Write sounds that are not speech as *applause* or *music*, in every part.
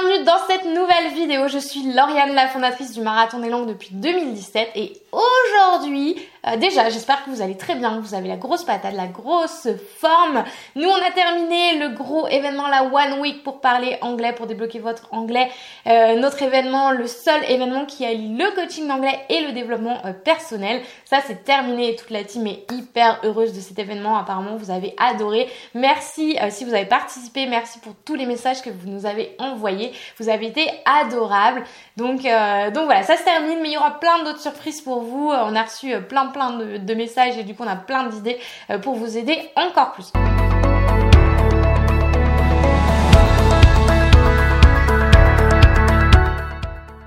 bienvenue dans cette nouvelle vidéo. Je suis Lauriane, la fondatrice du Marathon des Langues depuis 2017 et aujourd'hui, euh, déjà j'espère que vous allez très bien, vous avez la grosse patate, la grosse forme. Nous on a terminé le gros événement, la One Week pour parler anglais, pour débloquer votre anglais. Euh, notre événement, le seul événement qui allie le coaching d'anglais et le développement euh, personnel. Ça c'est terminé toute la team est hyper heureuse de cet événement. Apparemment vous avez adoré. Merci si vous avez participé, merci pour tous les messages que vous nous avez envoyés. Vous avez été adorables. Donc, donc voilà, ça se termine, mais il y aura plein d'autres surprises pour vous. On a reçu plein plein de, messages et du coup on a plein d'idées euh, pour vous aider encore plus.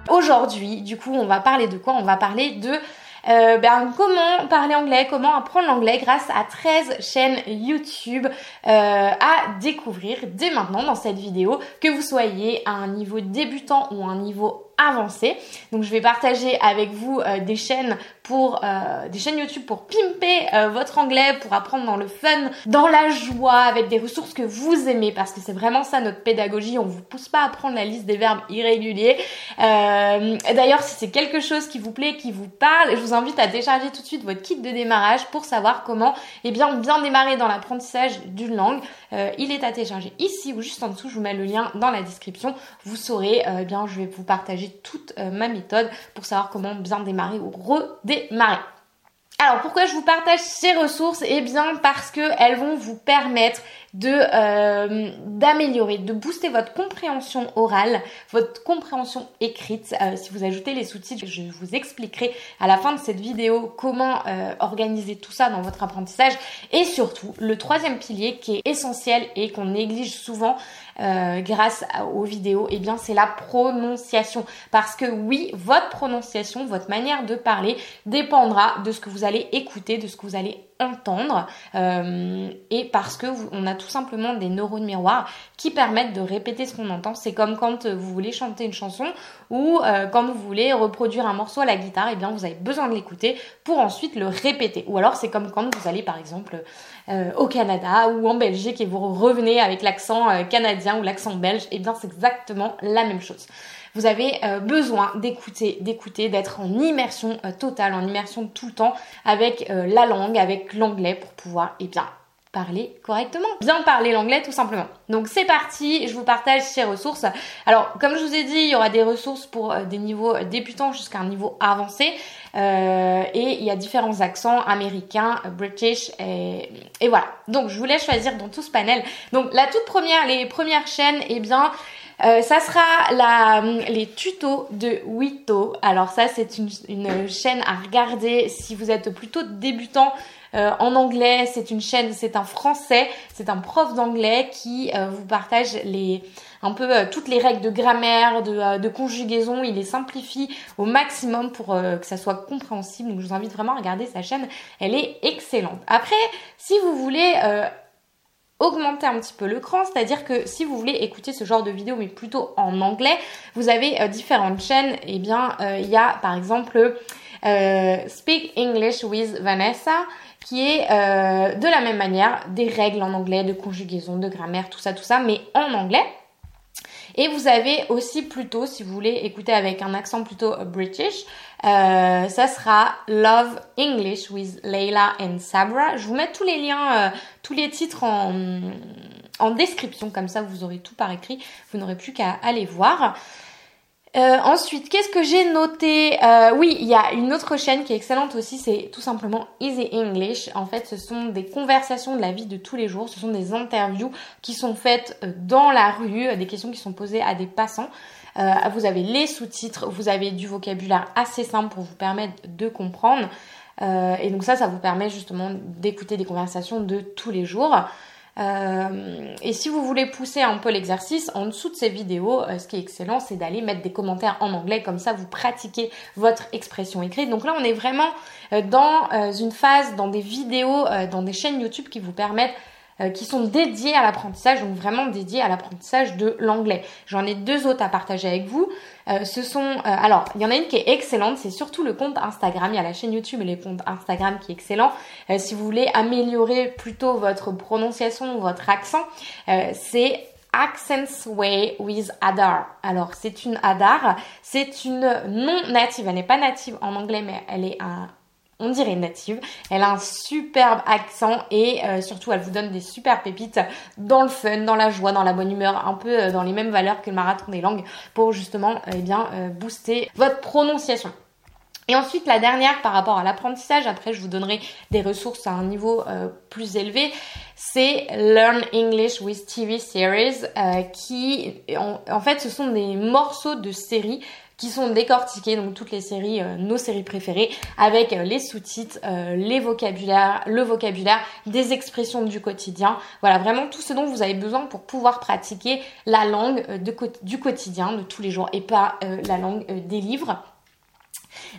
Aujourd'hui, du coup, on va parler de quoi? On va parler de euh, ben, comment parler anglais, comment apprendre l'anglais grâce à 13 chaînes YouTube euh, à découvrir dès maintenant dans cette vidéo, que vous soyez à un niveau débutant ou un niveau avancé. Donc je vais partager avec vous euh, des chaînes pour euh, des chaînes YouTube pour pimper euh, votre anglais, pour apprendre dans le fun, dans la joie, avec des ressources que vous aimez, parce que c'est vraiment ça notre pédagogie. On vous pousse pas à prendre la liste des verbes irréguliers. D'ailleurs, si c'est quelque chose qui vous plaît, qui vous parle, je vous invite à télécharger tout de suite votre kit de démarrage pour savoir comment eh bien bien démarrer dans l'apprentissage d'une langue. il est à télécharger ici ou juste en dessous. Je vous mets le lien dans la description. Vous saurez, eh bien je vais vous partager toute euh, ma méthode pour savoir comment bien démarrer ou redémarrer. Alors pourquoi je vous partage ces ressources? Eh bien parce qu'elles vont vous permettre euh, d'améliorer, de booster votre compréhension orale, votre compréhension écrite. Euh, si vous ajoutez les sous-titres, je vous expliquerai à la fin de cette vidéo comment organiser tout ça dans votre apprentissage. Et surtout, le troisième pilier qui est essentiel et qu'on néglige souvent grâce aux vidéos, eh bien c'est la prononciation. Parce que oui, votre prononciation, votre manière de parler dépendra de ce que vous allez écouter, de ce que vous allez entendre euh, et parce que on a tout simplement des neurones miroirs qui permettent de répéter ce qu'on entend. C'est comme quand vous voulez chanter une chanson ou euh, quand vous voulez reproduire un morceau à la guitare, et eh bien vous avez besoin de l'écouter pour ensuite le répéter. Ou alors c'est comme quand vous allez par exemple euh, au Canada ou en Belgique et vous revenez avec l'accent canadien ou l'accent belge, et eh bien c'est exactement la même chose vous avez euh, besoin d'écouter, d'écouter, d'être en immersion euh, totale, en immersion tout le temps avec euh, la langue, avec l'anglais pour pouvoir, eh bien, parler correctement. Bien parler l'anglais tout simplement. Donc c'est parti, je vous partage ces ressources. Alors comme je vous ai dit, il y aura des ressources pour des niveaux débutants jusqu'à un niveau avancé. et il y a différents accents américains, british et, voilà. Donc je vous laisse choisir dans tout ce panel. Donc la toute première, les premières chaînes, eh bien euh, ça sera la, les tutos de Wito. Alors ça, c'est une, chaîne à regarder si vous êtes plutôt débutant euh, en anglais. C'est une chaîne, c'est un français, c'est un prof d'anglais qui euh, vous partage les un peu toutes les règles de grammaire, de, de, conjugaison. Il les simplifie au maximum pour que ça soit compréhensible. Donc je vous invite vraiment à regarder sa chaîne. Elle est excellente. Après, si vous voulez augmenter un petit peu le cran, c'est-à-dire que si vous voulez écouter ce genre de vidéo mais plutôt en anglais, vous avez euh, différentes chaînes. Et eh bien, euh, il y a par exemple euh, Speak English with Vanessa qui est de la même manière des règles en anglais, de conjugaison, de grammaire, tout ça, tout ça, mais en anglais. Et vous avez aussi plutôt, si vous voulez écouter avec un accent plutôt british, euh, ça sera Love English with Leila and Sabra. Je vous mets tous les liens, euh, tous les titres en, en description, comme ça vous aurez tout par écrit, vous n'aurez plus qu'à aller voir. Euh, ensuite, qu'est-ce que j'ai noté? Euh, Oui, il y a une autre chaîne qui est excellente aussi, c'est tout simplement Easy English. En fait, ce sont des conversations de la vie de tous les jours, ce sont des interviews qui sont faites euh, dans la rue, des questions qui sont posées à des passants. vous avez les sous-titres, vous avez du vocabulaire assez simple pour vous permettre de comprendre. et donc ça, ça vous permet justement d'écouter des conversations de tous les jours. Euh, et si vous voulez pousser un peu l'exercice, en dessous de ces vidéos, euh, ce qui est excellent, c'est d'aller mettre des commentaires en anglais, comme ça vous pratiquez votre expression écrite. Donc là, on est vraiment euh, dans une phase, dans des vidéos, dans des chaînes YouTube qui vous permettent qui sont dédiés à l'apprentissage, donc vraiment dédiés à l'apprentissage de l'anglais. J'en ai deux autres à partager avec vous. Euh, ce sont, euh, alors, il y en a une qui est excellente, c'est surtout le compte Instagram. Il y a la chaîne YouTube et le compte Instagram qui est excellent. si vous voulez améliorer plutôt votre prononciation, votre accent, c'est Accents Way with Adar. Alors, c'est une Adar, c'est une non native. Elle n'est pas native en anglais, mais elle est un, on dirait native. Elle a un superbe accent et euh, surtout elle vous donne des super pépites dans le fun, dans la joie, dans la bonne humeur, un peu euh, dans les mêmes valeurs que le marathon des langues pour justement eh bien euh, booster votre prononciation. Et ensuite, la dernière par rapport à l'apprentissage, après je vous donnerai des ressources à un niveau euh, plus élevé, c'est Learn English with TV Series, euh, qui en, fait ce sont des morceaux de séries qui sont décortiqués, donc toutes les séries, euh, nos séries préférées, avec les sous-titres, les vocabulaires, le vocabulaire, des expressions du quotidien. Voilà, vraiment tout ce dont vous avez besoin pour pouvoir pratiquer la langue du quotidien, de tous les jours, et pas la langue des livres.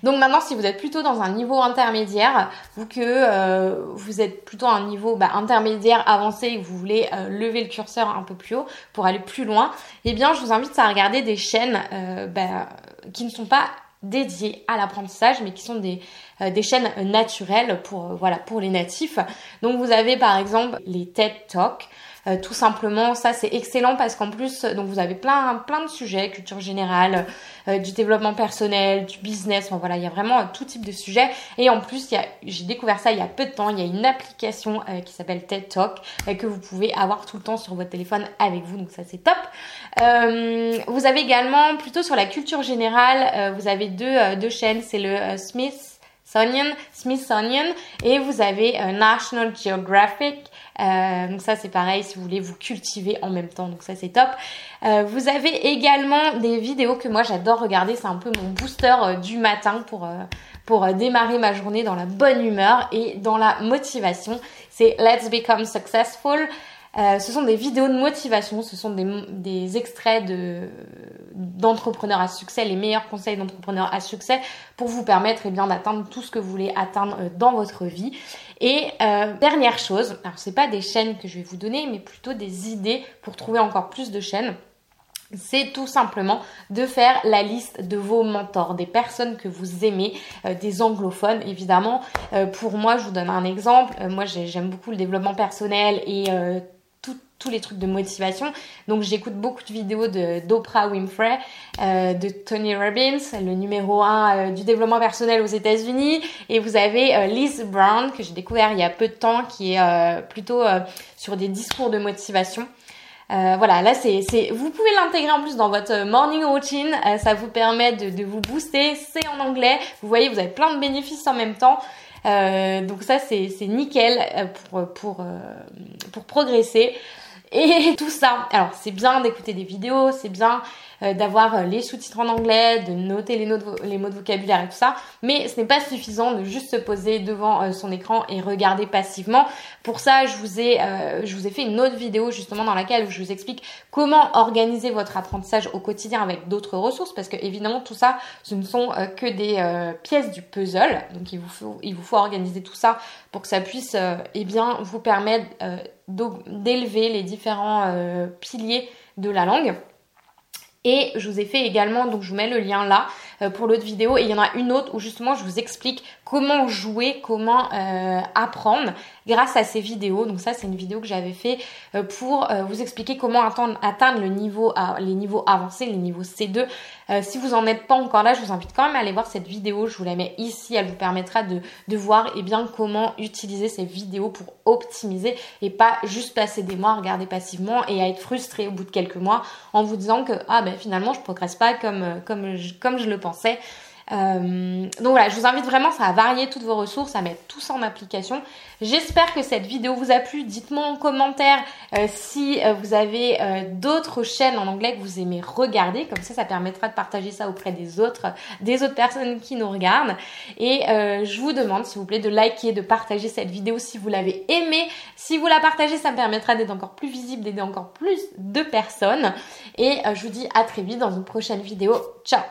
Donc maintenant, si vous êtes plutôt dans un niveau intermédiaire, ou que euh, vous êtes plutôt à un niveau bah, intermédiaire avancé et que vous voulez euh, lever le curseur un peu plus haut pour aller plus loin, eh bien, je vous invite à regarder des chaînes euh, bah, qui ne sont pas dédiées à l'apprentissage, mais qui sont des, chaînes naturelles pour, voilà, pour les natifs. Donc vous avez par exemple les TED Talks. Euh, tout simplement, ça c'est excellent parce qu'en plus, donc vous avez plein plein de sujets, culture générale, euh, du développement personnel, du business, enfin voilà, il y a vraiment tout type de sujets. Et en plus, j'ai découvert ça il y a peu de temps, il y a une application euh, qui s'appelle TED Talk que vous pouvez avoir tout le temps sur votre téléphone avec vous, donc ça c'est top. vous avez également plutôt sur la culture générale, vous avez deux deux chaînes, c'est le Smith Smithsonian et vous avez National Geographic euh, donc ça c'est pareil si vous voulez vous cultiver en même temps. Donc ça c'est top. Euh, vous avez également des vidéos que moi j'adore regarder. C'est un peu mon booster euh, du matin pour pour démarrer ma journée dans la bonne humeur et dans la motivation. C'est Let's Become Successful. Euh, ce sont des vidéos de motivation, ce sont des, des extraits de d'entrepreneurs à succès, les meilleurs conseils d'entrepreneurs à succès pour vous permettre eh d'atteindre tout ce que vous voulez atteindre dans votre vie. Et euh, dernière chose, alors c'est pas des chaînes que je vais vous donner, mais plutôt des idées pour trouver encore plus de chaînes c'est tout simplement de faire la liste de vos mentors, des personnes que vous aimez, euh, des anglophones évidemment. Euh, pour moi, je vous donne un exemple. moi, j'aime beaucoup le développement personnel et tous les trucs de motivation. Donc j'écoute beaucoup de vidéos d'Oprah Winfrey, euh, de Tony Robbins, le numéro 1 euh, du développement personnel aux États-Unis. Et vous avez euh, Liz Brown, que j'ai découvert il y a peu de temps, qui est plutôt sur des discours de motivation. voilà, là c'est, vous pouvez l'intégrer en plus dans votre morning routine. ça vous permet de, de vous booster. C'est en anglais. Vous voyez, vous avez plein de bénéfices en même temps. donc ça c'est, c'est nickel pour pour pour progresser. Et *laughs* tout ça, alors c'est bien d'écouter des vidéos, c'est bien d'avoir euh, les sous-titres en anglais, de noter les, mots de vocabulaire et tout ça, mais ce n'est pas suffisant de juste se poser devant euh, son écran et regarder passivement. Pour ça, je vous ai, je vous ai fait une autre vidéo justement dans laquelle je vous explique comment organiser votre apprentissage au quotidien avec d'autres ressources, parce que évidemment tout ça, ce ne sont que des pièces du puzzle, donc il vous faut, il vous faut organiser tout ça pour que ça puisse, eh bien, vous permettre d'élever les différents piliers de la langue. Et je vous ai fait également, donc je vous mets le lien là pour l'autre vidéo. Et il y en a une autre où justement je vous explique comment jouer, comment euh, apprendre grâce à ces vidéos. Donc ça c'est une vidéo que j'avais fait euh, pour vous expliquer comment atteindre, le niveau, les niveaux avancés, les niveaux C2. si vous en êtes pas encore là, je vous invite quand même à aller voir cette vidéo. Je vous la mets ici. Elle vous permettra de, de voir eh bien comment utiliser ces vidéos pour optimiser et pas juste passer des mois à regarder passivement et à être frustré au bout de quelques mois en vous disant que ah ben finalement je progresse pas comme comme comme je le Euh, donc voilà, je vous invite vraiment à varier toutes vos ressources, à mettre tout ça en application. J'espère que cette vidéo vous a plu. Dites-moi en commentaire euh, si euh, vous avez d'autres chaînes en anglais que vous aimez regarder. Comme ça, ça permettra de partager ça auprès des autres, des autres personnes qui nous regardent. Et je vous demande, s'il vous plaît, de liker, de partager cette vidéo si vous l'avez aimée. Si vous la partagez, ça me permettra d'être encore plus visible, d'aider encore plus de personnes. Et je vous dis à très vite dans une prochaine vidéo. Ciao